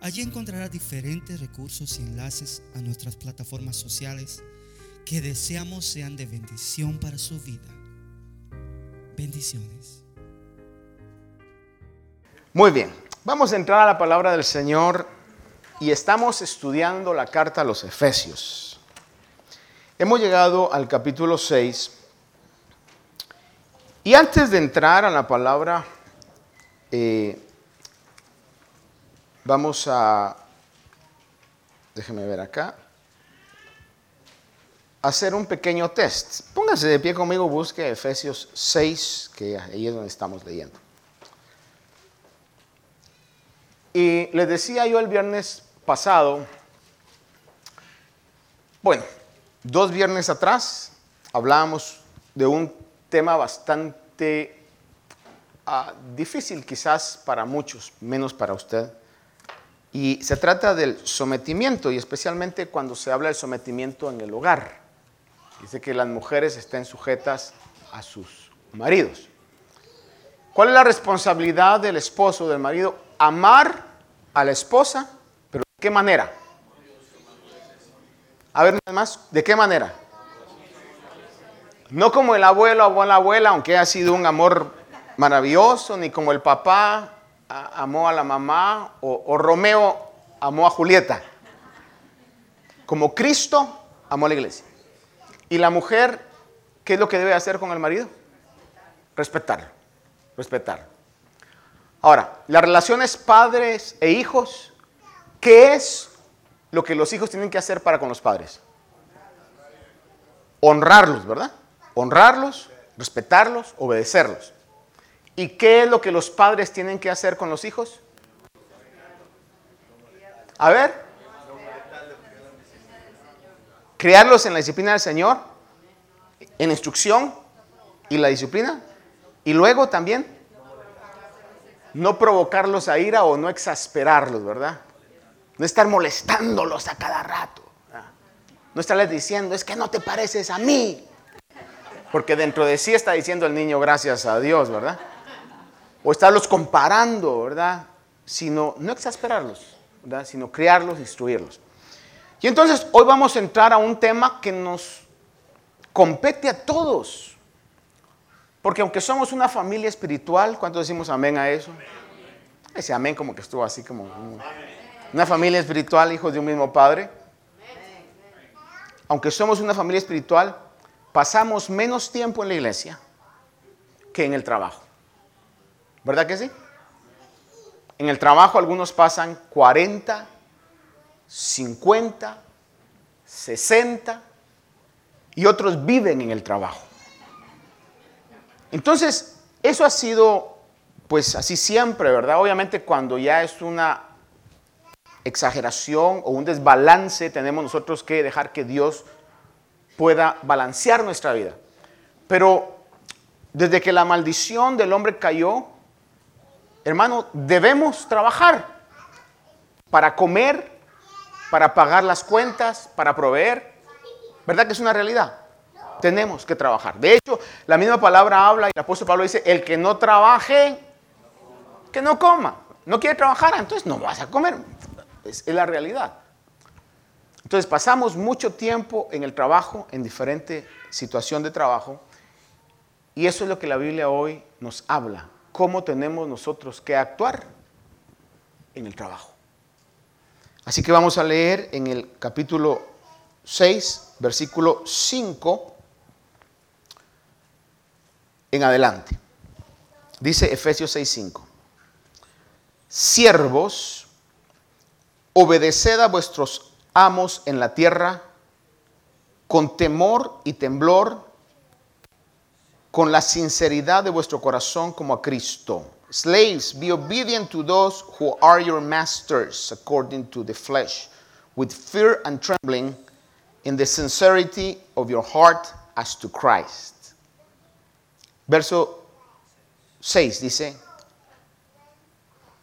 Allí encontrará diferentes recursos y enlaces a nuestras plataformas sociales que deseamos sean de bendición para su vida. Bendiciones. Muy bien, vamos a entrar a la palabra del Señor y estamos estudiando la carta a los Efesios. Hemos llegado al capítulo 6 y antes de entrar a la palabra, eh, vamos a, déjeme ver acá, hacer un pequeño test. Póngase de pie conmigo, busque Efesios 6, que ahí es donde estamos leyendo. Y les decía yo el viernes pasado, bueno, dos viernes atrás hablábamos de un tema bastante ah, difícil quizás para muchos, menos para usted. Y se trata del sometimiento y especialmente cuando se habla del sometimiento en el hogar. Dice que las mujeres estén sujetas a sus maridos. ¿Cuál es la responsabilidad del esposo, del marido? Amar a la esposa, pero ¿de qué manera? A ver, más, ¿de qué manera? No como el abuelo o la abuela, aunque ha sido un amor maravilloso, ni como el papá amó a la mamá o, Romeo amó a Julieta. Como Cristo amó a la iglesia. Y la mujer, ¿qué es lo que debe hacer con el marido? Respetarlo, respetarlo. Ahora, las relaciones padres e hijos, ¿qué es lo que los hijos tienen que hacer para con los padres? Honrarlos, ¿verdad? Honrarlos, respetarlos, obedecerlos. ¿Y qué es lo que los padres tienen que hacer con los hijos? A ver. Criarlos en la disciplina del Señor, en instrucción y la disciplina. Y luego también no provocarlos a ira o no exasperarlos, ¿verdad? No estar molestándolos a cada rato. No estarles diciendo, es que no te pareces a mí. Porque dentro de sí está diciendo el niño, gracias a Dios, ¿verdad? O estarlos comparando, ¿verdad? Sino no exasperarlos, ¿verdad? Sino criarlos, instruirlos. Y entonces hoy vamos a entrar a un tema que nos compete a todos. Porque aunque somos una familia espiritual, ¿cuántos decimos amén a eso? Ese amén como que estuvo así como una familia espiritual, hijos de un mismo padre. Aunque somos una familia espiritual, pasamos menos tiempo en la iglesia que en el trabajo. ¿Verdad que sí? En el trabajo algunos pasan 40, 50, 60 y otros viven en el trabajo. Entonces, eso ha sido pues así siempre, ¿verdad? Obviamente cuando ya es una exageración o un desbalance, tenemos nosotros que dejar que Dios pueda balancear nuestra vida. Pero desde que la maldición del hombre cayó, hermano, debemos trabajar para comer, para pagar las cuentas, para proveer. ¿Verdad que es una realidad? Tenemos que trabajar. De hecho, la misma palabra habla y el apóstol Pablo dice, el que no trabaje, que no coma. No quiere trabajar, entonces no vas a comer. Es, es la realidad. Entonces pasamos mucho tiempo en el trabajo, en diferente situación de trabajo, y eso es lo que la Biblia hoy nos habla cómo tenemos nosotros que actuar en el trabajo. Así que vamos a leer en el capítulo 6, versículo 5 en adelante. Dice Efesios 6:5. Siervos, obedeced a vuestros amos en la tierra con temor y temblor con la sinceridad de vuestro corazón como a Cristo, Slaves, be obedient to those who are your masters according to the flesh, with fear and trembling, in the sincerity of your heart as to Christ. Verso 6 dice,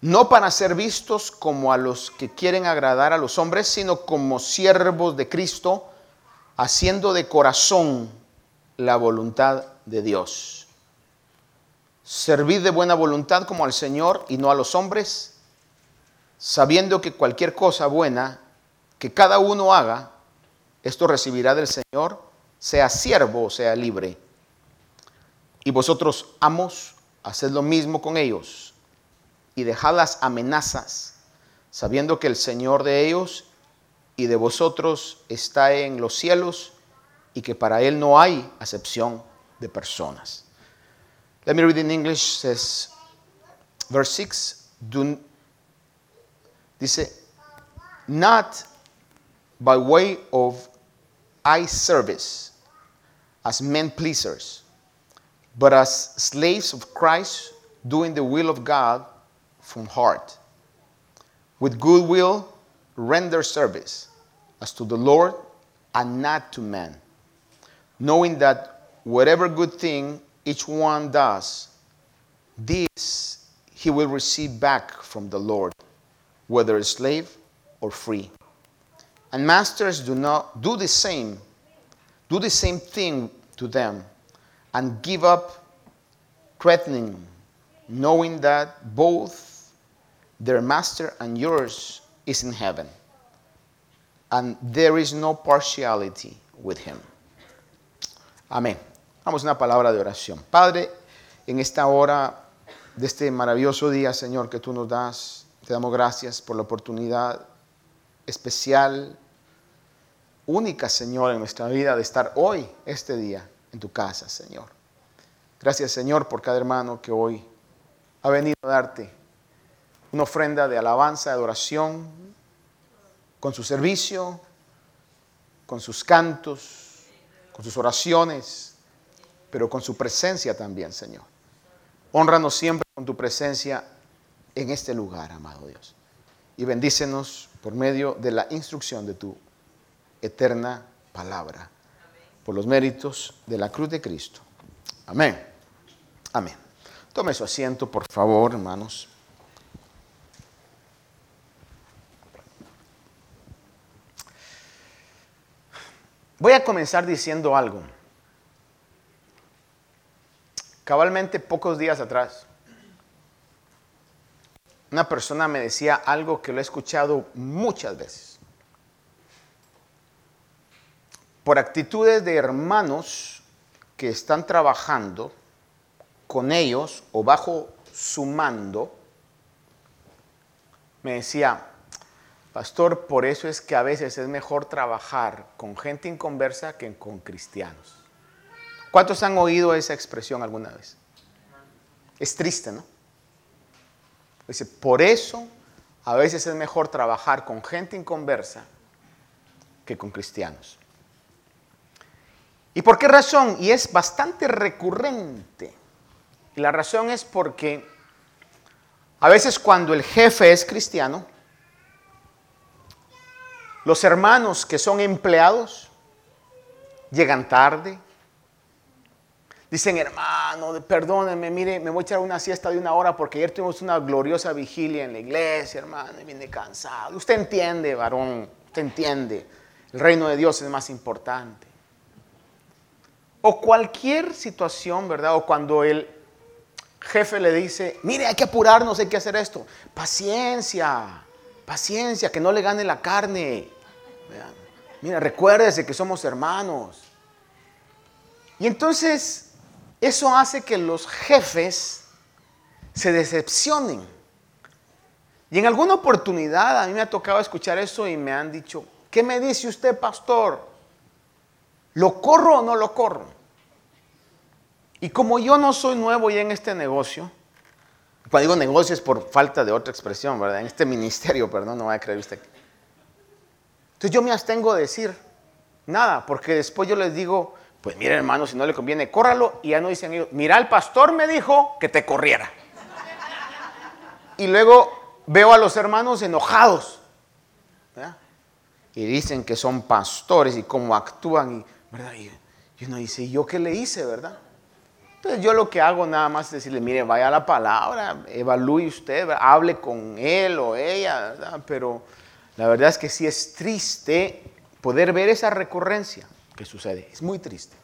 no para ser vistos como a los que quieren agradar a los hombres, sino como siervos de Cristo, haciendo de corazón la voluntad de Dios. Servid de buena voluntad como al Señor y no a los hombres, sabiendo que cualquier cosa buena que cada uno haga, esto recibirá del Señor, sea siervo o sea libre. Y vosotros, amos, haced lo mismo con ellos y dejad las amenazas, sabiendo que el Señor de ellos y de vosotros está en los cielos y que para Él no hay acepción de personas. Let me read in English, says, verse 6, do, dice, not by way of eye service as men pleasers, but as slaves of Christ, doing the will of God from heart. With good will, render service as to the Lord and not to men, knowing that whatever good thing each one does, this he will receive back from the Lord, whether slave or free. And masters do not do the same, do the same thing to them, and give up threatening, knowing that both their master and yours is in heaven, and there is no partiality with him. Amén. Vamos a una palabra de oración. Padre, en esta hora de este maravilloso día, Señor, que tú nos das, te damos gracias por la oportunidad especial única, Señor, en nuestra vida de estar hoy, este día, en tu casa, Señor. Gracias, Señor, por cada hermano que hoy ha venido a darte una ofrenda de alabanza, de adoración, con su servicio, con sus cantos, con sus oraciones, pero con su presencia también, Señor. Honranos siempre con tu presencia en este lugar, amado Dios. Y bendícenos por medio de la instrucción de tu eterna palabra, por los méritos de la cruz de Cristo. Amén. Amén. Tome su asiento, por favor, hermanos. Voy a comenzar diciendo algo. Cabalmente pocos días atrás, una persona me decía algo que lo he escuchado muchas veces. Por actitudes de hermanos que están trabajando con ellos o bajo su mando, me decía, pastor, por eso es que a veces es mejor trabajar con gente inconversa que con cristianos. ¿Cuántos han oído esa expresión alguna vez? Es triste, ¿no? Dice, por eso a veces es mejor trabajar con gente inconversa que con cristianos. ¿Y por qué razón? Y es bastante recurrente. Y la razón es porque a veces cuando el jefe es cristiano, los hermanos que son empleados llegan tarde. Dicen, hermano, perdónenme, mire, me voy a echar una siesta de una hora porque ayer tuvimos una gloriosa vigilia en la iglesia, hermano, y vine cansado. Usted entiende, varón, usted entiende. El reino de Dios es más importante. O cualquier situación, ¿verdad? O cuando el jefe le dice, mire, hay que apurarnos, hay que hacer esto. Paciencia, paciencia, que no le gane la carne. Mira, recuérdese que somos hermanos. Y entonces eso hace que los jefes se decepcionen. Y en alguna oportunidad a mí me ha tocado escuchar eso y me han dicho, ¿qué me dice usted, pastor? ¿Lo corro o no lo corro? Y como yo no soy nuevo ya en este negocio, cuando digo negocio es por falta de otra expresión, ¿verdad? En este ministerio, perdón, no va a creer usted. Entonces yo me abstengo de decir nada, porque después yo les digo, pues mire hermano, si no le conviene, córralo. Y ya no dicen ellos, mira, el pastor me dijo que te corriera. Y luego veo a los hermanos enojados. Y dicen que son pastores y cómo actúan. Y, ¿verdad? y uno dice, ¿y yo qué le hice, verdad? Entonces yo lo que hago nada más es decirle, mire, vaya a la palabra, evalúe usted, hable con él o ella, pero la verdad es que sí es triste poder ver esa recurrencia que sucede. Es muy triste.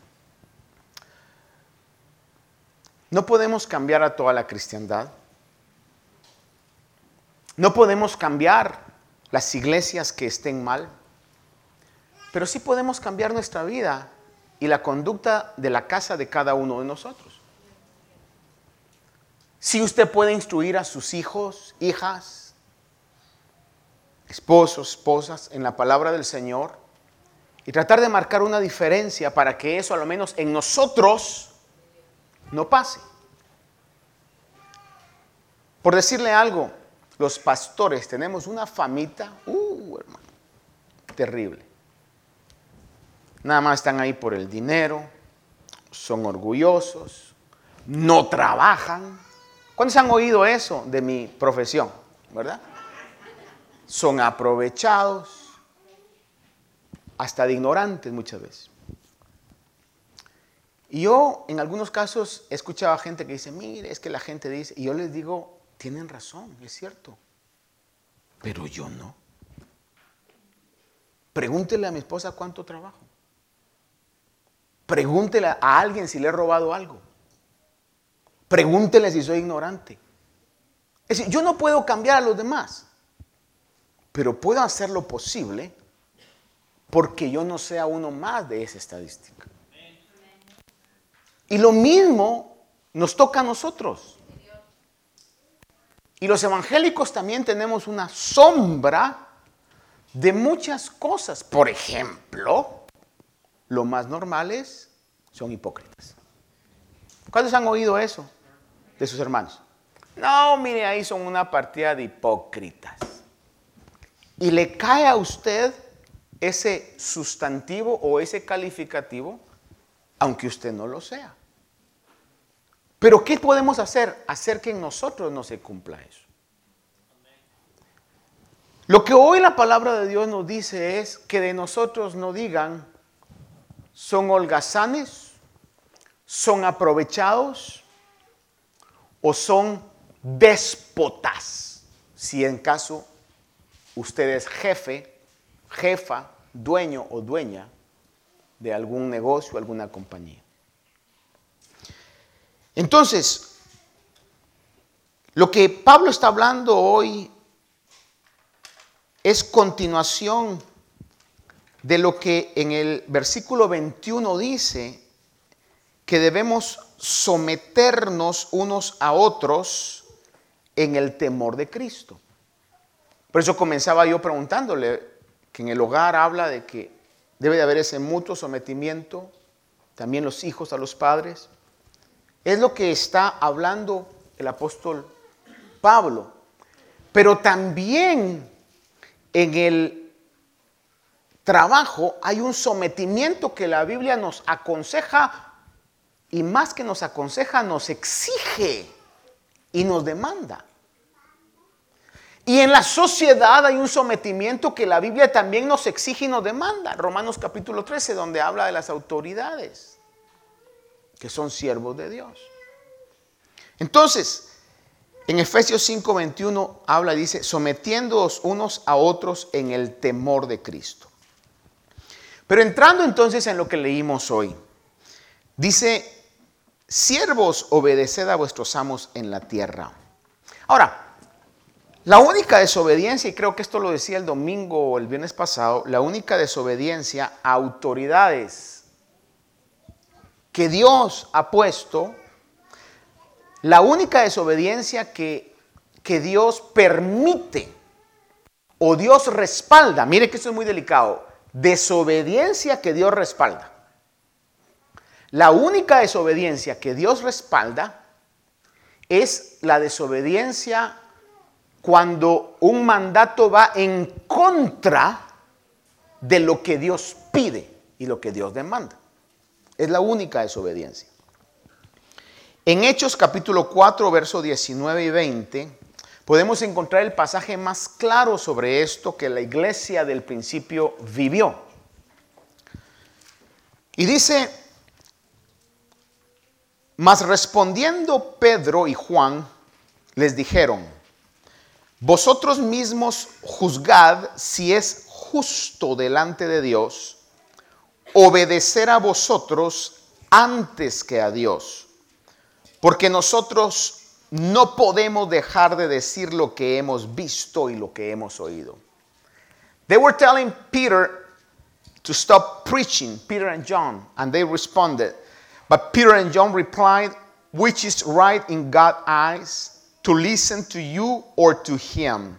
No podemos cambiar a toda la cristiandad. No podemos cambiar las iglesias que estén mal. Pero sí podemos cambiar nuestra vida y la conducta de la casa de cada uno de nosotros. Si usted puede instruir a sus hijos, hijas, esposos, esposas en la palabra del Señor y tratar de marcar una diferencia para que eso, a lo menos en nosotros, no pase. Por decirle algo, los pastores tenemos una famita, uh, hermano, terrible. Nada más están ahí por el dinero, son orgullosos, no trabajan. ¿Cuántos han oído eso de mi profesión? ¿Verdad? Son aprovechados, hasta de ignorantes muchas veces. Y yo en algunos casos he escuchado a gente que dice, mire, es que la gente dice, y yo les digo, tienen razón, es cierto, pero yo no. Pregúntele a mi esposa cuánto trabajo. Pregúntele a alguien si le he robado algo. Pregúntele si soy ignorante. Es decir, yo no puedo cambiar a los demás, pero puedo hacer lo posible porque yo no sea uno más de esa estadística. Y lo mismo nos toca a nosotros. Y los evangélicos también tenemos una sombra de muchas cosas. Por ejemplo, lo más normales son hipócritas. ¿Cuántos han oído eso de sus hermanos? No, mire, ahí son una partida de hipócritas. Y le cae a usted ese sustantivo o ese calificativo, aunque usted no lo sea. Pero ¿qué podemos hacer? Hacer que en nosotros no se cumpla eso. Lo que hoy la palabra de Dios nos dice es que de nosotros no digan, son holgazanes, son aprovechados o son déspotas, si en caso usted es jefe, jefa, dueño o dueña de algún negocio, alguna compañía. Entonces, lo que Pablo está hablando hoy es continuación de lo que en el versículo 21 dice que debemos someternos unos a otros en el temor de Cristo. Por eso comenzaba yo preguntándole en el hogar habla de que debe de haber ese mutuo sometimiento, también los hijos a los padres. Es lo que está hablando el apóstol Pablo. Pero también en el trabajo hay un sometimiento que la Biblia nos aconseja y más que nos aconseja, nos exige y nos demanda. Y en la sociedad hay un sometimiento que la Biblia también nos exige y nos demanda. Romanos capítulo 13, donde habla de las autoridades, que son siervos de Dios. Entonces, en Efesios 5:21 habla, dice, sometiéndoos unos a otros en el temor de Cristo. Pero entrando entonces en lo que leímos hoy, dice, siervos, obedeced a vuestros amos en la tierra. Ahora, la única desobediencia, y creo que esto lo decía el domingo o el viernes pasado, la única desobediencia a autoridades que Dios ha puesto, la única desobediencia que, que Dios permite o Dios respalda, mire que esto es muy delicado, desobediencia que Dios respalda. La única desobediencia que Dios respalda es la desobediencia cuando un mandato va en contra de lo que Dios pide y lo que Dios demanda. Es la única desobediencia. En Hechos capítulo 4, verso 19 y 20, podemos encontrar el pasaje más claro sobre esto que la iglesia del principio vivió. Y dice, mas respondiendo Pedro y Juan, les dijeron, vosotros mismos juzgad si es justo delante de Dios obedecer a vosotros antes que a Dios. Porque nosotros no podemos dejar de decir lo que hemos visto y lo que hemos oído. They were telling Peter to stop preaching, Peter and John, and they responded. But Peter and John replied, Which is right in God's eyes, to listen to you or to him?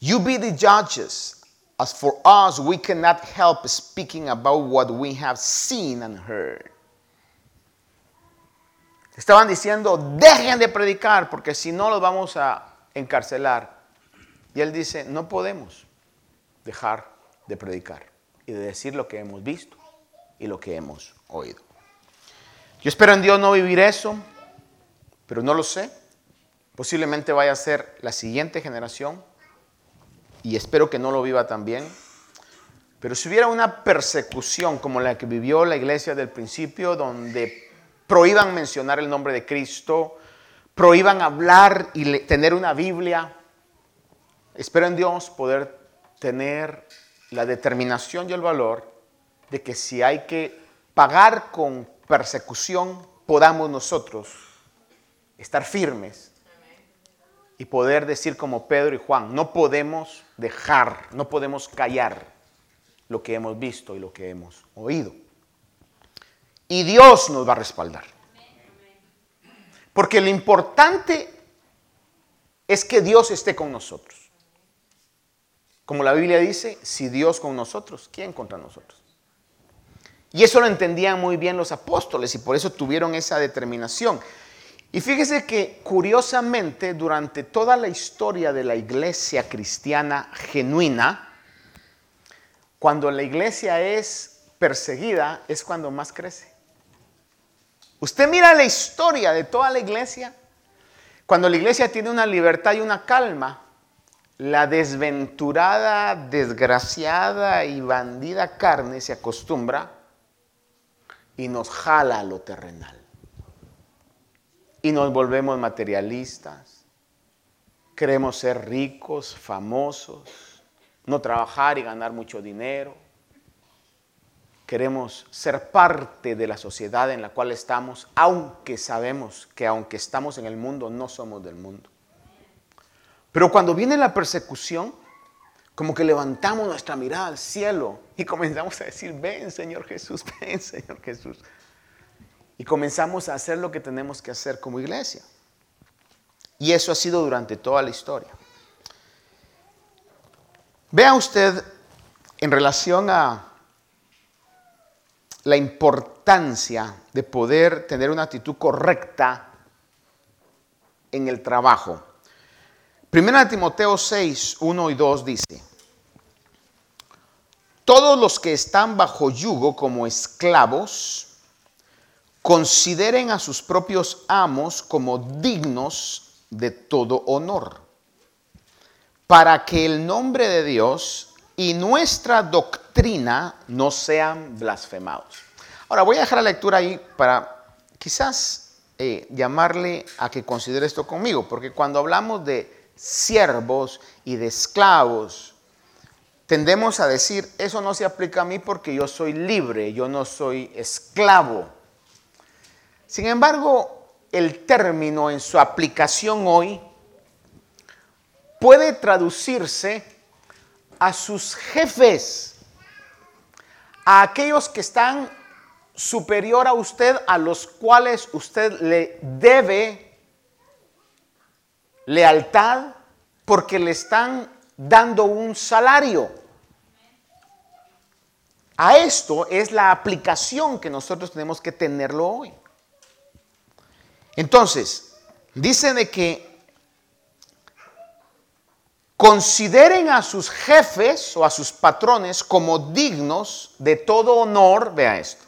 You be the judges. As for us, we cannot help speaking about what we have seen and heard. Estaban diciendo, dejen de predicar porque si no los vamos a encarcelar. Y él dice, no podemos dejar de predicar y de decir lo que hemos visto y lo que hemos oído. Yo espero en Dios no vivir eso, pero no lo sé. Posiblemente vaya a ser la siguiente generación y espero que no lo viva también. Pero si hubiera una persecución como la que vivió la iglesia del principio, donde prohíban mencionar el nombre de Cristo, prohíban hablar y tener una Biblia, espero en Dios poder tener la determinación y el valor de que si hay que pagar con persecución, podamos nosotros estar firmes y poder decir como Pedro y Juan, no podemos dejar, no podemos callar lo que hemos visto y lo que hemos oído. Y Dios nos va a respaldar. Porque lo importante es que Dios esté con nosotros. Como la Biblia dice, si Dios con nosotros, ¿quién contra nosotros? Y eso lo entendían muy bien los apóstoles y por eso tuvieron esa determinación. Y fíjese que curiosamente durante toda la historia de la iglesia cristiana genuina, cuando la iglesia es perseguida es cuando más crece. Usted mira la historia de toda la iglesia, cuando la iglesia tiene una libertad y una calma, la desventurada, desgraciada y bandida carne se acostumbra y nos jala a lo terrenal y nos volvemos materialistas. Queremos ser ricos, famosos, no trabajar y ganar mucho dinero. Queremos ser parte de la sociedad en la cual estamos, aunque sabemos que aunque estamos en el mundo, no somos del mundo. Pero cuando viene la persecución, como que levantamos nuestra mirada al cielo y comenzamos a decir, ven Señor Jesús, ven Señor Jesús y comenzamos a hacer lo que tenemos que hacer como iglesia. Y eso ha sido durante toda la historia. Vea usted en relación a la importancia de poder tener una actitud correcta en el trabajo. Primera Timoteo 6, 1 y 2 dice, todos los que están bajo yugo como esclavos, consideren a sus propios amos como dignos de todo honor, para que el nombre de Dios y nuestra doctrina no sean blasfemados. Ahora voy a dejar la lectura ahí para quizás eh, llamarle a que considere esto conmigo, porque cuando hablamos de siervos y de esclavos, tendemos a decir, eso no se aplica a mí porque yo soy libre, yo no soy esclavo. Sin embargo, el término en su aplicación hoy puede traducirse a sus jefes, a aquellos que están superior a usted, a los cuales usted le debe lealtad porque le están dando un salario. A esto es la aplicación que nosotros tenemos que tenerlo hoy. Entonces, dice de que consideren a sus jefes o a sus patrones como dignos de todo honor, vea esto,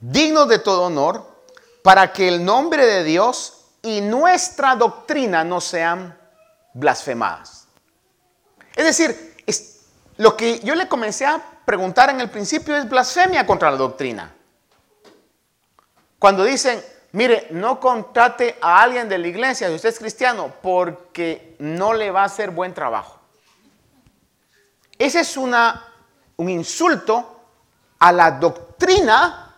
dignos de todo honor, para que el nombre de Dios y nuestra doctrina no sean blasfemadas. Es decir, lo que yo le comencé a preguntar en el principio es blasfemia contra la doctrina. Cuando dicen, mire, no contrate a alguien de la iglesia si usted es cristiano porque no le va a hacer buen trabajo. Ese es un insulto a la doctrina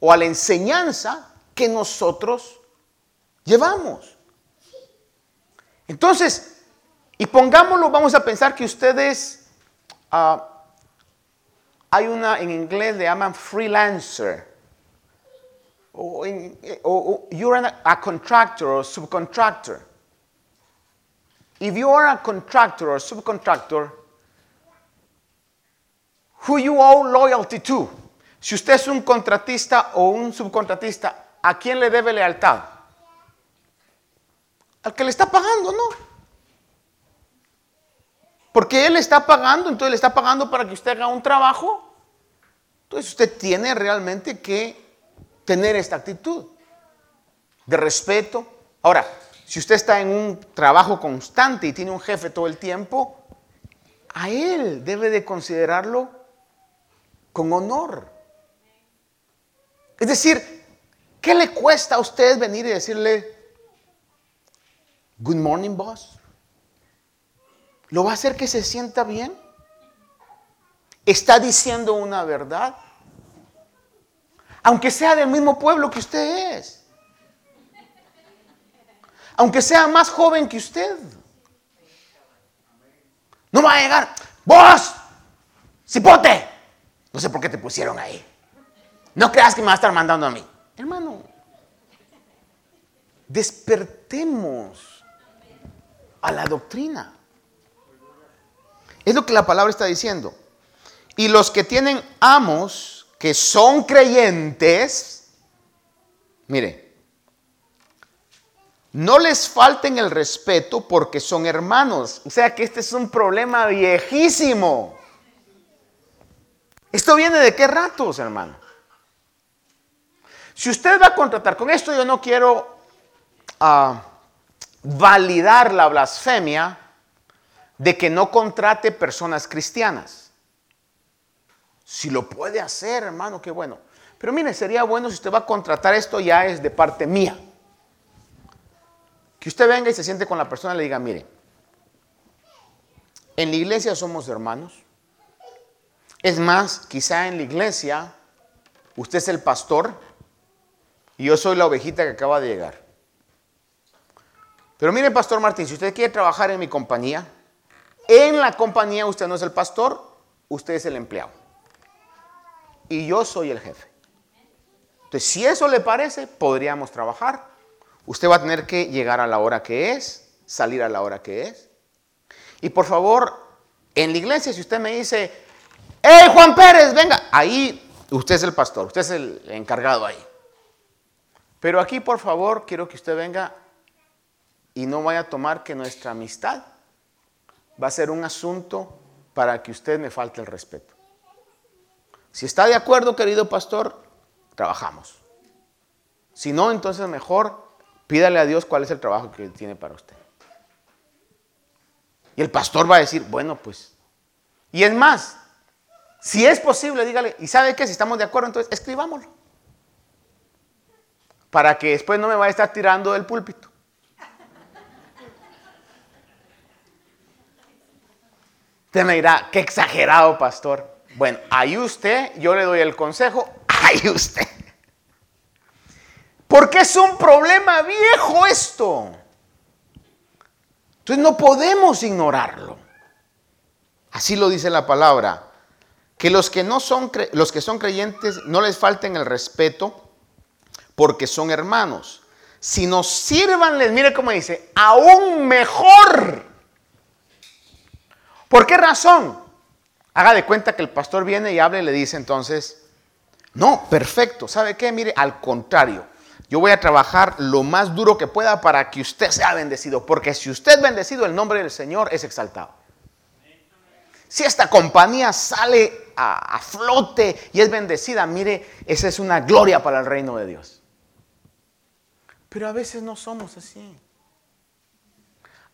o a la enseñanza que nosotros llevamos. Entonces, y pongámoslo, vamos a pensar que ustedes, ah, hay una en inglés le llaman freelancer, o, o you're a contractor or subcontractor. If you are a contractor or subcontractor, who you owe loyalty to. Si usted es un contratista o un subcontratista, ¿a quién le debe lealtad? Al que le está pagando, ¿no? Porque él está pagando, entonces le está pagando para que usted haga un trabajo. Entonces usted tiene realmente que tener esta actitud de respeto. Ahora, si usted está en un trabajo constante y tiene un jefe todo el tiempo, a él debe de considerarlo con honor. Es decir, ¿qué le cuesta a usted venir y decirle, good morning, boss? ¿Lo va a hacer que se sienta bien? ¿Está diciendo una verdad? Aunque sea del mismo pueblo que usted es. Aunque sea más joven que usted. No va a llegar, vos, cipote. No sé por qué te pusieron ahí. No creas que me va a estar mandando a mí. Hermano, despertemos a la doctrina. Es lo que la palabra está diciendo. Y los que tienen amos, que son creyentes, mire, no les falten el respeto porque son hermanos. O sea que este es un problema viejísimo. ¿Esto viene de qué ratos, hermano? Si usted va a contratar, con esto yo no quiero ah, validar la blasfemia de que no contrate personas cristianas. Si lo puede hacer, hermano, qué bueno. Pero mire, sería bueno si usted va a contratar esto ya es de parte mía. Que usted venga y se siente con la persona y le diga, mire, en la iglesia somos hermanos. Es más, quizá en la iglesia usted es el pastor y yo soy la ovejita que acaba de llegar. Pero mire, Pastor Martín, si usted quiere trabajar en mi compañía, en la compañía usted no es el pastor, usted es el empleado. Y yo soy el jefe. Entonces, si eso le parece, podríamos trabajar. Usted va a tener que llegar a la hora que es, salir a la hora que es. Y por favor, en la iglesia, si usted me dice, ¡Hey, Juan Pérez, venga! Ahí usted es el pastor, usted es el encargado ahí. Pero aquí, por favor, quiero que usted venga y no vaya a tomar que nuestra amistad va a ser un asunto para que usted me falte el respeto. Si está de acuerdo, querido pastor, trabajamos. Si no, entonces mejor pídale a Dios cuál es el trabajo que tiene para usted. Y el pastor va a decir, bueno, pues. Y es más, si es posible, dígale, ¿y sabe qué? Si estamos de acuerdo, entonces escribámoslo. Para que después no me vaya a estar tirando del púlpito. Usted me dirá, qué exagerado, pastor. Bueno, ahí usted, yo le doy el consejo, ahí usted. Porque es un problema viejo esto. Entonces no podemos ignorarlo. Así lo dice la palabra que los que no son los que son creyentes no les falten el respeto porque son hermanos, sino sírvanles, mire cómo dice, aún mejor. ¿Por qué razón? Haga de cuenta que el pastor viene y habla y le dice entonces, no, perfecto, ¿sabe qué? Mire, al contrario, yo voy a trabajar lo más duro que pueda para que usted sea bendecido, porque si usted es bendecido, el nombre del Señor es exaltado. Si esta compañía sale a, flote y es bendecida, mire, esa es una gloria para el reino de Dios. Pero a veces no somos así.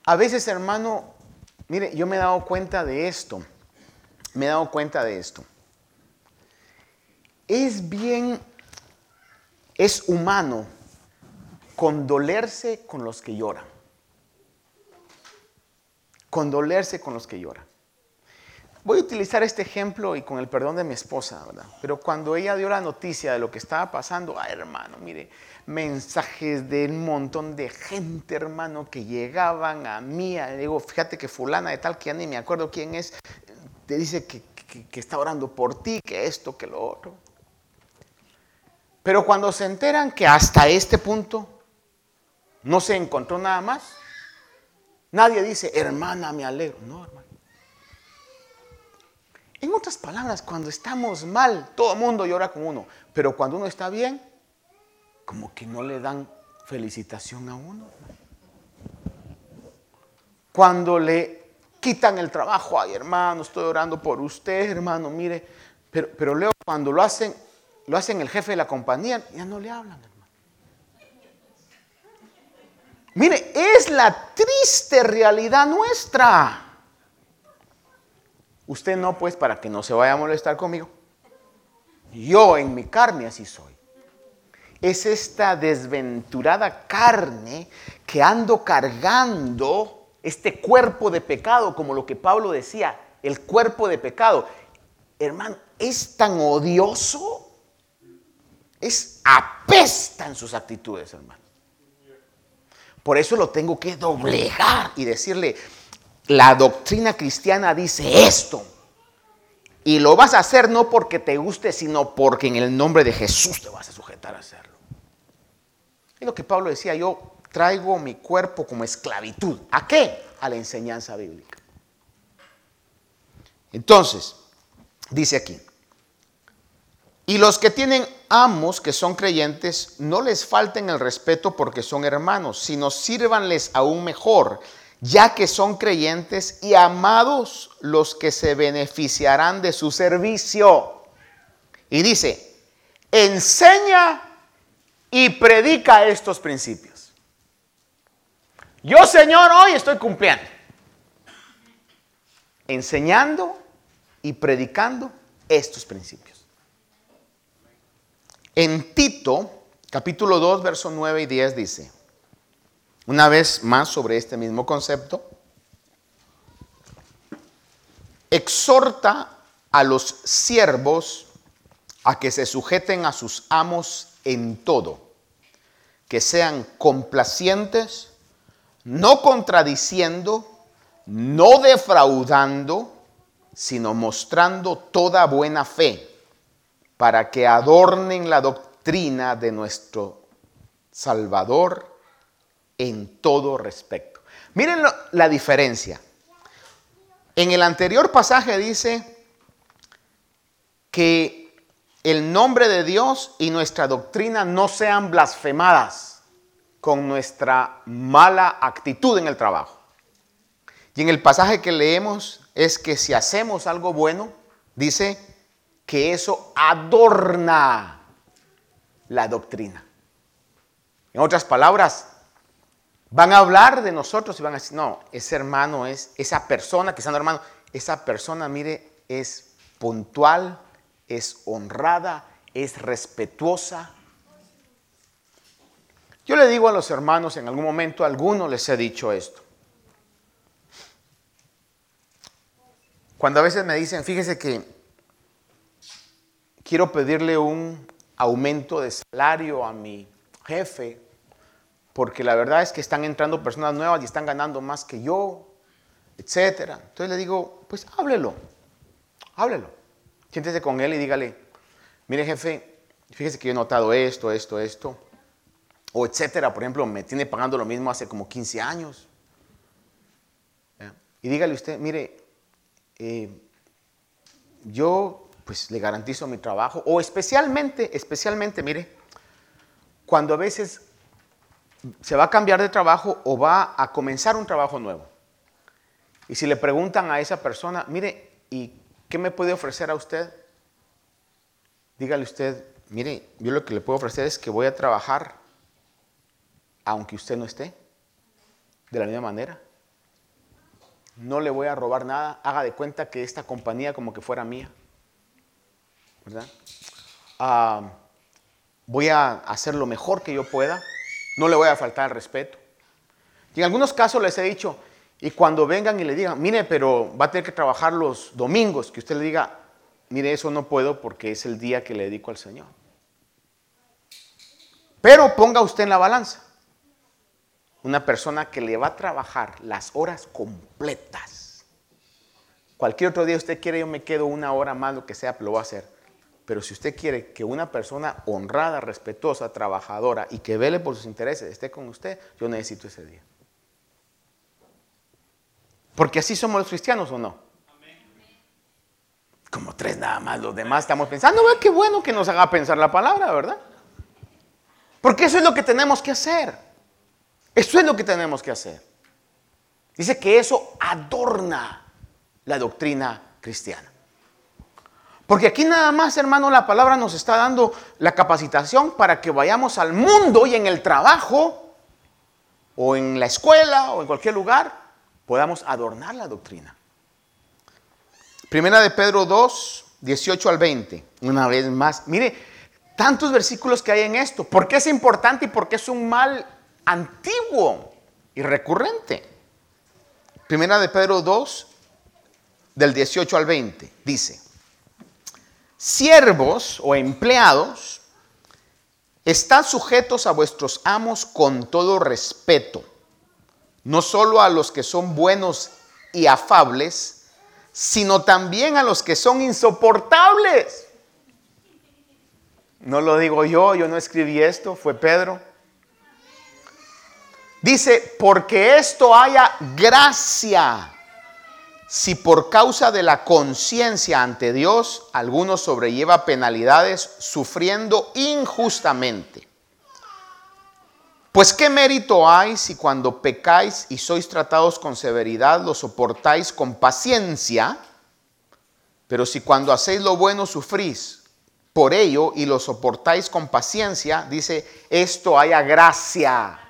A veces, hermano, mire, yo me he dado cuenta de esto. Me he dado cuenta de esto. Es bien, es humano condolerse con los que lloran. Condolerse con los que lloran. Voy a utilizar este ejemplo y con el perdón de mi esposa, ¿verdad? Pero cuando ella dio la noticia de lo que estaba pasando, ay hermano, mire, mensajes de un montón de gente, hermano, que llegaban a mí. Digo, fíjate que fulana de tal, que ya me acuerdo quién es, te dice que, que está orando por ti, que esto, que lo otro. Pero cuando se enteran que hasta este punto no se encontró nada más, nadie dice, hermana, me alegro. No, hermano. En otras palabras, cuando estamos mal, todo el mundo llora con uno. Pero cuando uno está bien, como que no le dan felicitación a uno. Cuando le quitan el trabajo, ay hermano, estoy orando por usted, hermano, mire. Pero, pero luego cuando lo hacen, lo hacen el jefe de la compañía, ya no le hablan, hermano. Mire, es la triste realidad nuestra. Usted no, pues, para que no se vaya a molestar conmigo. Yo en mi carne así soy. Es esta desventurada carne que ando cargando este cuerpo de pecado, como lo que Pablo decía, el cuerpo de pecado. Hermano, es tan odioso, es apesta en sus actitudes, hermano. Por eso lo tengo que doblegar y decirle, la doctrina cristiana dice esto. Y lo vas a hacer no porque te guste, sino porque en el nombre de Jesús te vas a sujetar a hacerlo. Es lo que Pablo decía, yo traigo mi cuerpo como esclavitud. ¿A qué? A la enseñanza bíblica. Entonces, dice aquí, y los que tienen amos que son creyentes, no les falten el respeto porque son hermanos, sino sírvanles aún mejor ya que son creyentes y amados los que se beneficiarán de su servicio. Y dice, enseña y predica estos principios. Yo, Señor, hoy estoy cumpliendo. Enseñando y predicando estos principios. En Tito, capítulo 2, verso 9 y 10 dice, una vez más sobre este mismo concepto, exhorta a los siervos a que se sujeten a sus amos en todo, que sean complacientes, no contradiciendo, no defraudando, sino mostrando toda buena fe, para que adornen la doctrina de nuestro Salvador en todo respecto. Miren la diferencia. En el anterior pasaje dice que el nombre de Dios y nuestra doctrina no sean blasfemadas con nuestra mala actitud en el trabajo. Y en el pasaje que leemos es que si hacemos algo bueno, dice que eso adorna la doctrina. En otras palabras, Van a hablar de nosotros y van a decir, no, ese hermano es, esa persona que está hermano, esa persona, mire, es puntual, es honrada, es respetuosa. Yo le digo a los hermanos, en algún momento a algunos les he dicho esto. Cuando a veces me dicen, fíjese que quiero pedirle un aumento de salario a mi jefe, porque la verdad es que están entrando personas nuevas y están ganando más que yo, etcétera. Entonces le digo, pues háblelo, háblelo. Siéntese con él y dígale, mire jefe, fíjese que yo he notado esto, esto, esto, o etcétera. Por ejemplo, me tiene pagando lo mismo hace como 15 años. Y dígale usted, mire, eh, yo pues le garantizo mi trabajo, o especialmente, especialmente, mire, cuando a veces se va a cambiar de trabajo o va a comenzar un trabajo nuevo. Y si le preguntan a esa persona, mire, ¿y qué me puede ofrecer a usted? Dígale usted, mire, yo lo que le puedo ofrecer es que voy a trabajar aunque usted no esté. De la misma manera. No le voy a robar nada. Haga de cuenta que esta compañía como que fuera mía. ¿Verdad? Ah, voy a hacer lo mejor que yo pueda. No le voy a faltar el respeto. Y en algunos casos les he dicho, y cuando vengan y le digan, mire, pero va a tener que trabajar los domingos, que usted le diga, mire, eso no puedo porque es el día que le dedico al Señor. Pero ponga usted en la balanza una persona que le va a trabajar las horas completas. Cualquier otro día usted quiere, yo me quedo una hora más, lo que sea, lo va a hacer. Pero si usted quiere que una persona honrada, respetuosa, trabajadora y que vele por sus intereses esté con usted, yo necesito ese día. Porque así somos los cristianos o no. Como tres nada más, los demás estamos pensando, ve qué bueno que nos haga pensar la palabra, ¿verdad? Porque eso es lo que tenemos que hacer. Eso es lo que tenemos que hacer. Dice que eso adorna la doctrina cristiana. Porque aquí nada más, hermano, la palabra nos está dando la capacitación para que vayamos al mundo y en el trabajo, o en la escuela, o en cualquier lugar, podamos adornar la doctrina. Primera de Pedro 2, 18 al 20. Una vez más. Mire, tantos versículos que hay en esto. ¿Por qué es importante y por qué es un mal antiguo y recurrente? Primera de Pedro 2, del 18 al 20. Dice siervos o empleados, están sujetos a vuestros amos con todo respeto, no solo a los que son buenos y afables, sino también a los que son insoportables. No lo digo yo, yo no escribí esto, fue Pedro. Dice, porque esto haya gracia si por causa de la conciencia ante Dios alguno sobrelleva penalidades sufriendo injustamente. Pues qué mérito hay si cuando pecáis y sois tratados con severidad lo soportáis con paciencia, pero si cuando hacéis lo bueno sufrís por ello y lo soportáis con paciencia, dice, esto haya gracia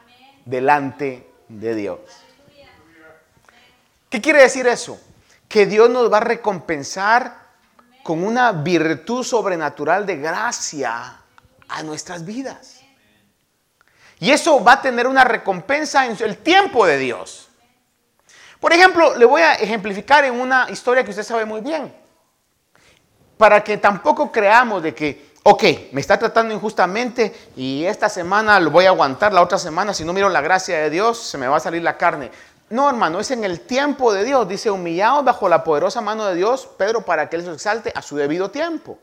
delante de Dios. ¿Qué quiere decir eso? Que Dios nos va a recompensar con una virtud sobrenatural de gracia a nuestras vidas. Y eso va a tener una recompensa en el tiempo de Dios. Por ejemplo, le voy a ejemplificar en una historia que usted sabe muy bien. Para que tampoco creamos de que, ok, me está tratando injustamente y esta semana lo voy a aguantar, la otra semana si no miro la gracia de Dios se me va a salir la carne. No, hermano, es en el tiempo de Dios. Dice, humillados bajo la poderosa mano de Dios, Pedro, para que Él se exalte a su debido tiempo.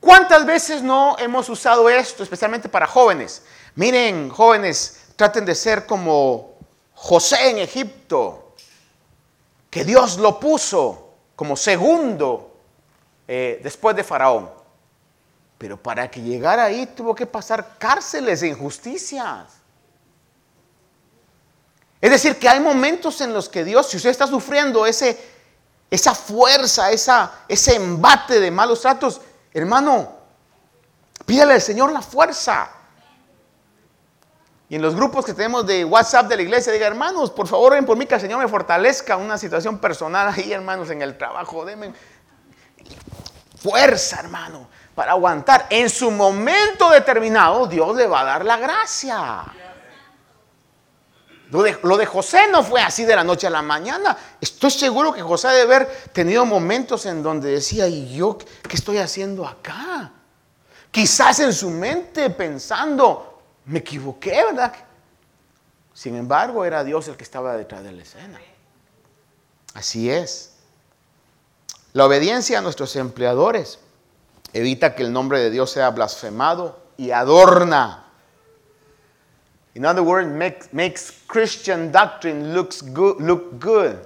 ¿Cuántas veces no hemos usado esto, especialmente para jóvenes? Miren, jóvenes, traten de ser como José en Egipto, que Dios lo puso como segundo eh, después de Faraón. Pero para que llegara ahí tuvo que pasar cárceles e injusticias. Es decir, que hay momentos en los que Dios, si usted está sufriendo ese, esa fuerza, esa, ese embate de malos tratos, hermano, pídale al Señor la fuerza. Y en los grupos que tenemos de WhatsApp de la iglesia, diga, hermanos, por favor, ven por mí que el Señor me fortalezca una situación personal ahí, hermanos, en el trabajo. Denme fuerza, hermano, para aguantar. En su momento determinado, Dios le va a dar la gracia. Lo de, José no fue así de la noche a la mañana. Estoy seguro que José debe haber tenido momentos en donde decía, ¿y yo qué estoy haciendo acá? Quizás en su mente pensando, me equivoqué, ¿verdad? Sin embargo, era Dios el que estaba detrás de la escena. Así es. La obediencia a nuestros empleadores evita que el nombre de Dios sea blasfemado y adorna In other words, make, makes Christian doctrine looks look good.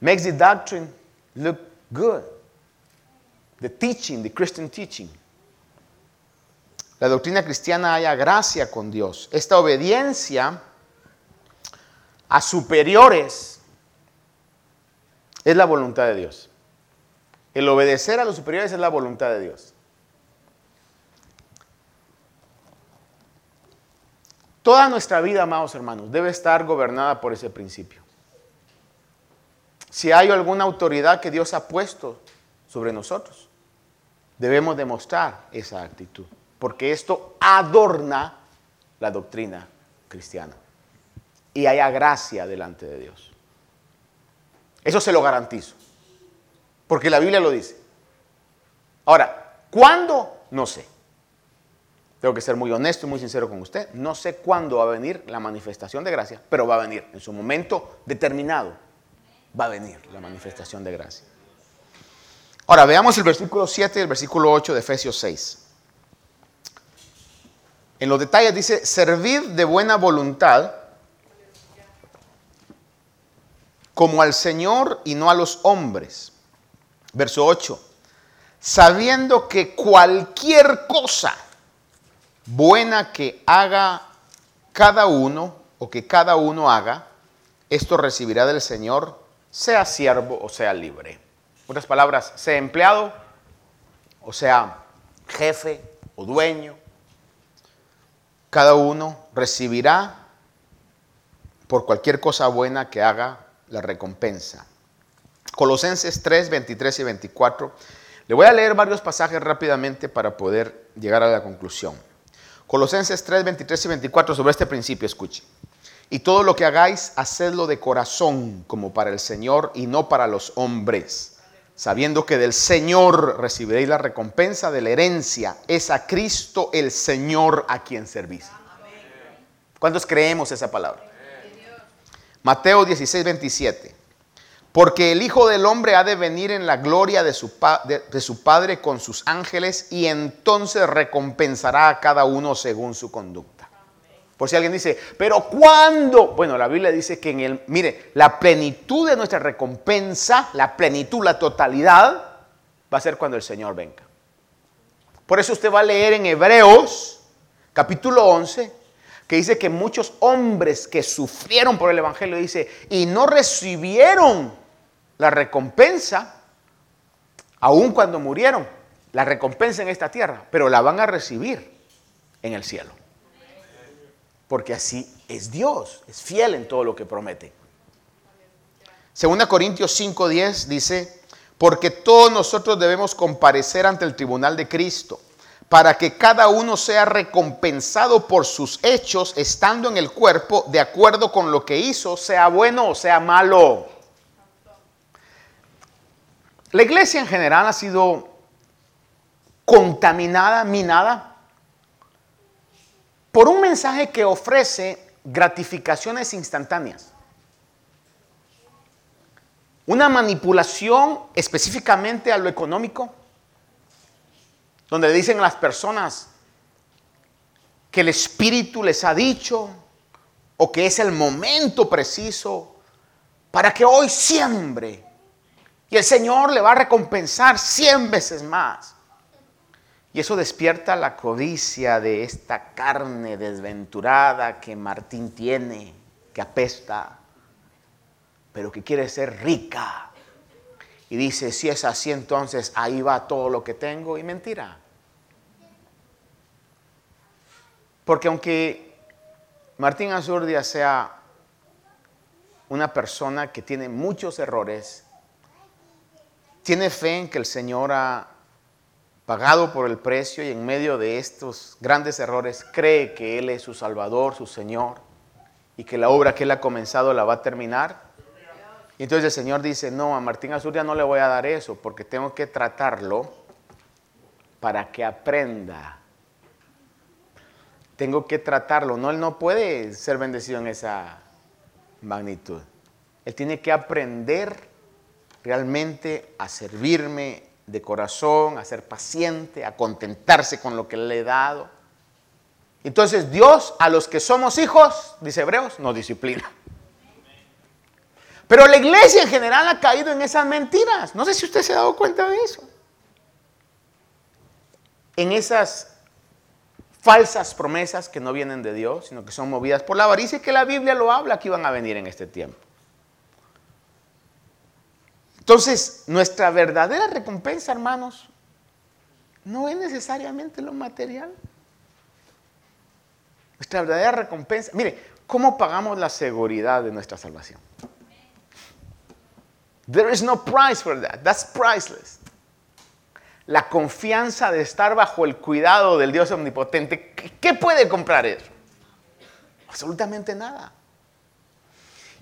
Makes the doctrine look good. The teaching, the Christian teaching. La doctrina cristiana haya gracia con Dios. Esta obediencia a superiores es la voluntad de Dios. El obedecer a los superiores es la voluntad de Dios. Toda nuestra vida, amados hermanos, debe estar gobernada por ese principio. Si hay alguna autoridad que Dios ha puesto sobre nosotros, debemos demostrar esa actitud, porque esto adorna la doctrina cristiana y haya gracia delante de Dios. Eso se lo garantizo, porque la Biblia lo dice. Ahora, ¿cuándo? No sé. Tengo que ser muy honesto y muy sincero con usted. No sé cuándo va a venir la manifestación de gracia, pero va a venir. En su momento determinado va a venir la manifestación de gracia. Ahora veamos el versículo 7 y el versículo 8 de Efesios 6. En los detalles dice, servid de buena voluntad como al Señor y no a los hombres. Verso 8, sabiendo que cualquier cosa buena que haga cada uno o que cada uno haga, esto recibirá del Señor, sea siervo o sea libre. Otras palabras, sea empleado o sea jefe o dueño. Cada uno recibirá por cualquier cosa buena que haga la recompensa. Colosenses 3, 23 y 24. Le voy a leer varios pasajes rápidamente para poder llegar a la conclusión. Colosenses 3, 23 y 24 sobre este principio, escuche. Y todo lo que hagáis, hacedlo de corazón como para el Señor y no para los hombres, sabiendo que del Señor recibiréis la recompensa de la herencia. Es a Cristo el Señor a quien servís. ¿Cuántos creemos esa palabra? Mateo 16, 27. Porque el Hijo del Hombre ha de venir en la gloria de su, de su, Padre con sus ángeles y entonces recompensará a cada uno según su conducta. Por si alguien dice, pero ¿cuándo? Bueno, la Biblia dice que en el, mire, la plenitud de nuestra recompensa, la plenitud, la totalidad, va a ser cuando el Señor venga. Por eso usted va a leer en Hebreos, capítulo 11, que dice que muchos hombres que sufrieron por el Evangelio, dice, y no recibieron la recompensa, aun cuando murieron, la recompensa en esta tierra, pero la van a recibir en el cielo. Porque así es Dios, es fiel en todo lo que promete. Segunda Corintios 5:10 dice, porque todos nosotros debemos comparecer ante el tribunal de Cristo, para que cada uno sea recompensado por sus hechos estando en el cuerpo de acuerdo con lo que hizo, sea bueno o sea malo. La iglesia en general ha sido contaminada, minada, por un mensaje que ofrece gratificaciones instantáneas. Una manipulación específicamente a lo económico, donde dicen a las personas que el Espíritu les ha dicho o que es el momento preciso para que hoy siembre y el Señor le va a recompensar cien veces más. Y eso despierta la codicia de esta carne desventurada que Martín tiene, que apesta, pero que quiere ser rica. Y dice, si es así, entonces ahí va todo lo que tengo. Y mentira. Porque aunque Martín Azurdia sea una persona que tiene muchos errores, tiene fe en que el Señor ha pagado por el precio y en medio de estos grandes errores cree que Él es su Salvador, su Señor, y que la obra que Él ha comenzado la va a terminar. Entonces el Señor dice, no, a Martín Azuria no le voy a dar eso porque tengo que tratarlo para que aprenda. Tengo que tratarlo. No, Él no puede ser bendecido en esa magnitud. Él tiene que aprender realmente a servirme de corazón, a ser paciente, a contentarse con lo que le he dado. Entonces Dios a los que somos hijos, dice Hebreos, nos disciplina. Pero la iglesia en general ha caído en esas mentiras. No sé si usted se ha dado cuenta de eso. En esas falsas promesas que no vienen de Dios, sino que son movidas por la avaricia y que la Biblia lo habla que iban a venir en este tiempo. Entonces, nuestra verdadera recompensa, hermanos, no es necesariamente lo material. Nuestra verdadera recompensa. Mire, ¿cómo pagamos la seguridad de nuestra salvación? There is no price for that. That's priceless. La confianza de estar bajo el cuidado del Dios omnipotente. ¿Qué puede comprar eso? Absolutamente nada.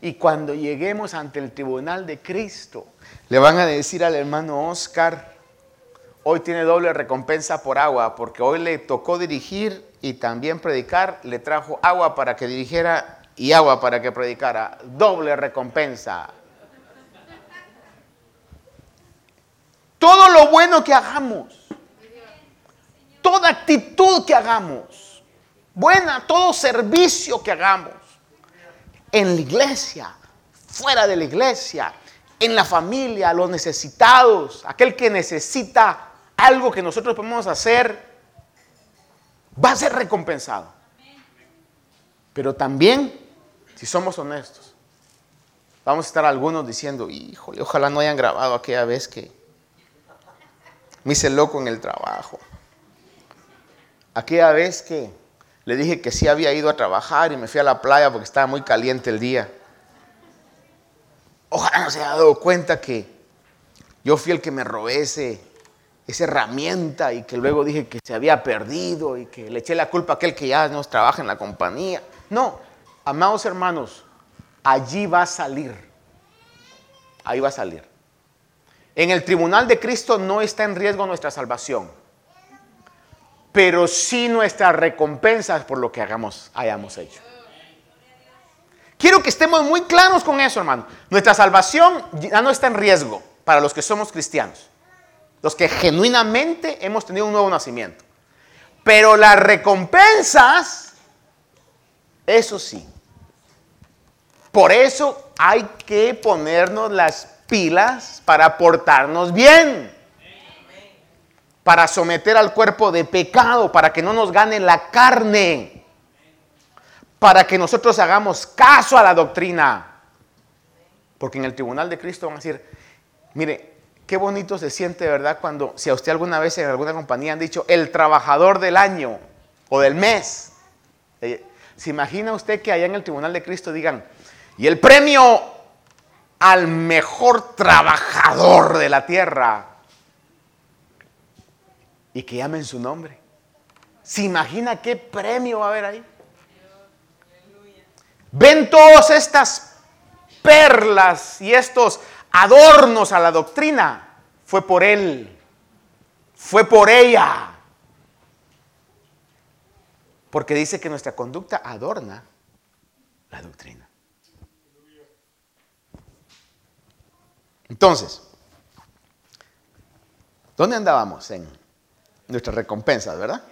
Y cuando lleguemos ante el tribunal de Cristo, le van a decir al hermano Oscar, hoy tiene doble recompensa por agua, porque hoy le tocó dirigir y también predicar, le trajo agua para que dirigiera y agua para que predicara. Doble recompensa. Todo lo bueno que hagamos, toda actitud que hagamos, buena, todo servicio que hagamos, en la iglesia, fuera de la iglesia, en la familia, los necesitados, aquel que necesita algo que nosotros podemos hacer, va a ser recompensado. Pero también, si somos honestos, vamos a estar algunos diciendo, híjole, ojalá no hayan grabado aquella vez que me hice loco en el trabajo. Aquella vez que le dije que sí había ido a trabajar y me fui a la playa porque estaba muy caliente el día. Ojalá no se haya dado cuenta que yo fui el que me robé esa herramienta y que luego dije que se había perdido y que le eché la culpa a aquel que ya no trabaja en la compañía. No, amados hermanos, allí va a salir. Ahí va a salir. En el tribunal de Cristo no está en riesgo nuestra salvación, pero sí nuestras recompensas por lo que hagamos, hayamos hecho. Quiero que estemos muy claros con eso, hermano. Nuestra salvación ya no está en riesgo para los que somos cristianos, los que genuinamente hemos tenido un nuevo nacimiento. Pero las recompensas, eso sí. Por eso hay que ponernos las pilas para portarnos bien. Para someter al cuerpo de pecado, para que no nos gane la carne. Para que nosotros hagamos caso a la doctrina. Porque en el tribunal de Cristo van a decir, mire, qué bonito se siente, ¿verdad? Cuando, si a usted alguna vez en alguna compañía han dicho, el trabajador del año o del mes. Eh, ¿Se imagina usted que allá en el tribunal de Cristo digan, y el premio al mejor trabajador de la tierra y que llamen su nombre. ¿Se imagina qué premio va a haber ahí? Ven todas estas perlas y estos adornos a la doctrina. Fue por él, fue por ella. Porque dice que nuestra conducta adorna la doctrina. Entonces, ¿dónde andábamos en nuestras recompensas, verdad?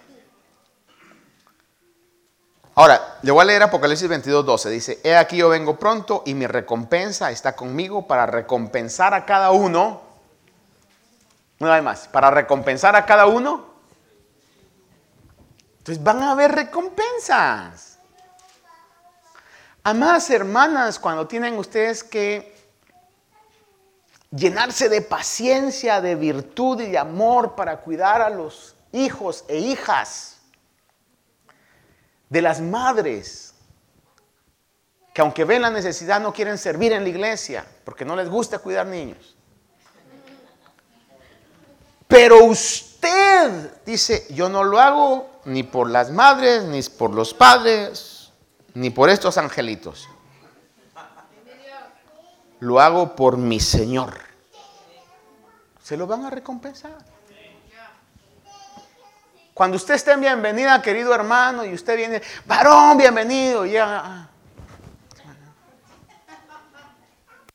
Ahora, le voy a leer Apocalipsis 22, 12. Dice, he aquí yo vengo pronto y mi recompensa está conmigo para recompensar a cada uno. Una vez más, para recompensar a cada uno. Entonces van a haber recompensas. Amadas hermanas, cuando tienen ustedes que llenarse de paciencia, de virtud y de amor para cuidar a los hijos e hijas, de las madres, que aunque ven la necesidad no quieren servir en la iglesia porque no les gusta cuidar niños. Pero usted dice, yo no lo hago ni por las madres, ni por los padres, ni por estos angelitos lo hago por mi Señor. Se lo van a recompensar. Cuando usted esté en bienvenida, querido hermano, y usted viene, varón, bienvenido, ya.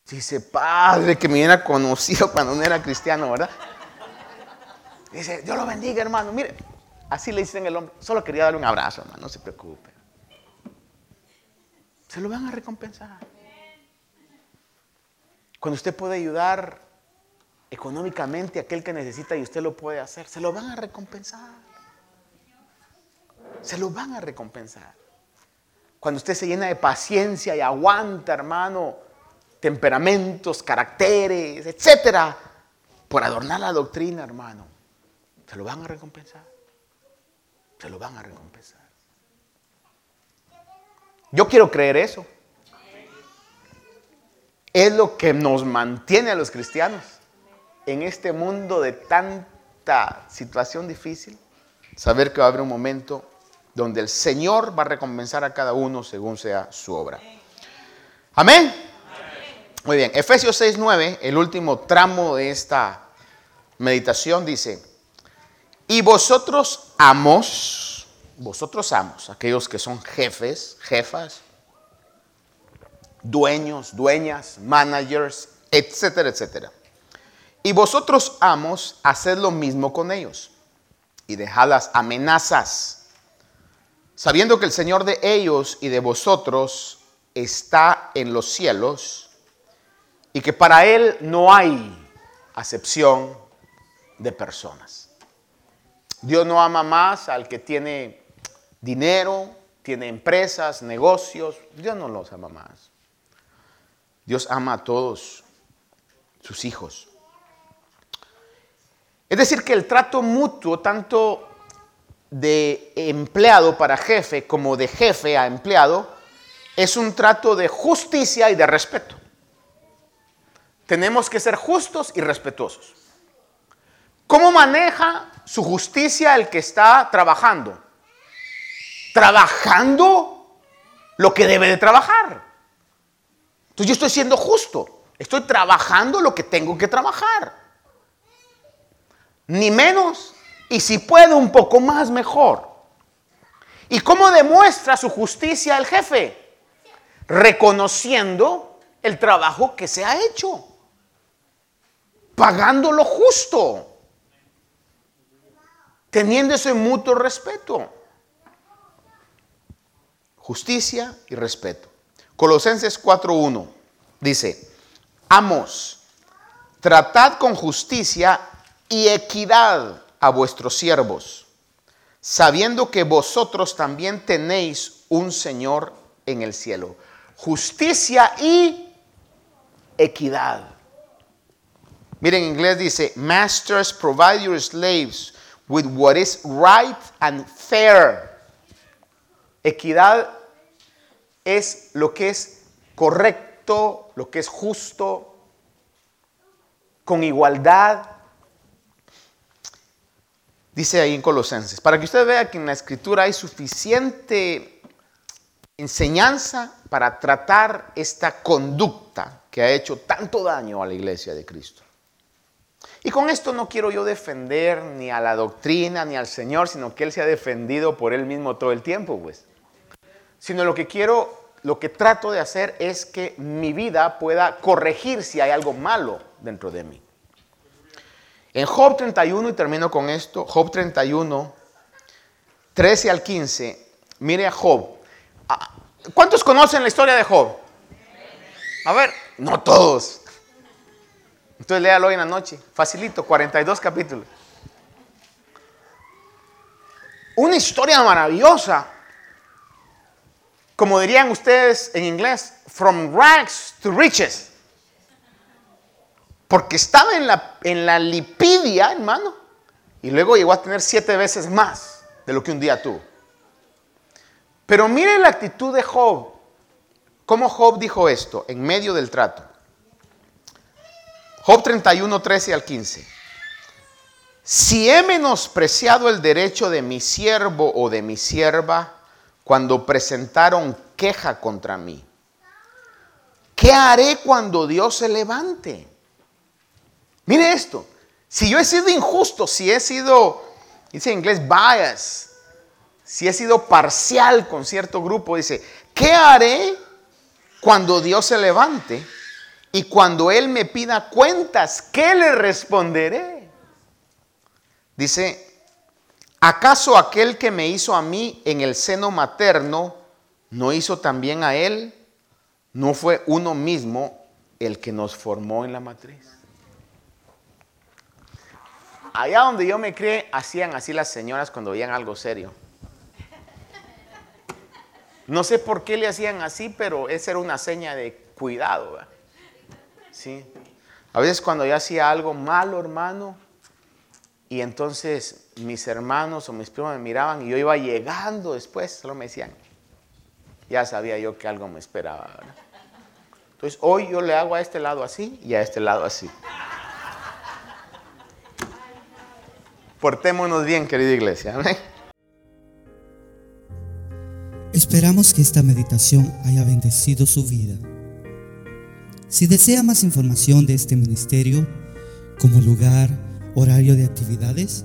Dice, padre, que me hubiera conocido cuando no era cristiano, ¿verdad? Dice, Dios lo bendiga, hermano. Mire, así le dicen el hombre. Solo quería darle un abrazo, hermano, no se preocupe. Se lo van a recompensar. Cuando usted puede ayudar económicamente a aquel que necesita y usted lo puede hacer, se lo van a recompensar. Se lo van a recompensar. Cuando usted se llena de paciencia y aguanta, hermano, temperamentos, caracteres, etcétera, por adornar la doctrina, hermano, se lo van a recompensar. Se lo van a recompensar. Yo quiero creer eso. Es lo que nos mantiene a los cristianos en este mundo de tanta situación difícil. Saber que va a haber un momento donde el Señor va a recompensar a cada uno según sea su obra. Amén. Muy bien, Efesios 6:9, el último tramo de esta meditación dice, y vosotros amos, vosotros amos, aquellos que son jefes, jefas, dueños, dueñas, managers, etcétera, etcétera. Y vosotros amos, haced lo mismo con ellos y dejad las amenazas, sabiendo que el Señor de ellos y de vosotros está en los cielos y que para Él no hay acepción de personas. Dios no ama más al que tiene dinero, tiene empresas, negocios. Dios no los ama más. Dios ama a todos sus hijos. Es decir, que el trato mutuo, tanto de empleado para jefe como de jefe a empleado, es un trato de justicia y de respeto. Tenemos que ser justos y respetuosos. ¿Cómo maneja su justicia el que está trabajando? Trabajando lo que debe de trabajar. Entonces yo estoy siendo justo. Estoy trabajando lo que tengo que trabajar. Ni menos. Y si puedo un poco más, mejor. ¿Y cómo demuestra su justicia el jefe? Reconociendo el trabajo que se ha hecho. Pagando lo justo teniendo ese mutuo respeto. Justicia y respeto. Colosenses 4.1 dice, amos, tratad con justicia y equidad a vuestros siervos, sabiendo que vosotros también tenéis un Señor en el cielo. Justicia y equidad. Miren, en inglés dice, Masters, provide your slaves with what is right and fair. Equidad es lo que es correcto, lo que es justo, con igualdad. Dice ahí en Colosenses, para que usted vea que en la escritura hay suficiente enseñanza para tratar esta conducta que ha hecho tanto daño a la iglesia de Cristo. Y con esto no quiero yo defender ni a la doctrina ni al Señor, sino que Él se ha defendido por Él mismo todo el tiempo, pues. Sino lo que quiero, lo que trato de hacer es que mi vida pueda corregir si hay algo malo dentro de mí. En Job 31, y termino con esto, Job 31, 13 al 15, mire a Job. Ah, ¿Cuántos conocen la historia de Job? A ver, no todos. Entonces léalo hoy en la noche. Facilito, 42 capítulos. Una historia maravillosa. Como dirían ustedes en inglés, from rags to riches. Porque estaba en la, en la lipidia, hermano. Y luego llegó a tener siete veces más de lo que un día tuvo. Pero miren la actitud de Job. ¿Cómo Job dijo esto en medio del trato? Job 31, 13 al 15. Si he menospreciado el derecho de mi siervo o de mi sierva cuando presentaron queja contra mí, ¿qué haré cuando Dios se levante? Mire esto, si yo he sido injusto, si he sido, dice en inglés, bias, si he sido parcial con cierto grupo, dice, ¿qué haré cuando Dios se levante? Y cuando Él me pida cuentas, ¿qué le responderé? Dice, ¿acaso aquel que me hizo a mí en el seno materno no hizo también a Él? ¿No fue uno mismo el que nos formó en la matriz? Allá donde yo me crié, hacían así las señoras cuando veían algo serio. No sé por qué le hacían así, pero esa era una seña de cuidado. ¿sí? A veces cuando yo hacía algo malo, hermano, y entonces mis hermanos o mis primos me miraban y yo iba llegando después, solo me decían, ya sabía yo que algo me esperaba. Entonces hoy yo le hago a este lado así y a este lado así. Portémonos bien, querida iglesia. Esperamos que esta meditación haya bendecido su vida. Si desea más información de este ministerio, como lugar, horario de actividades,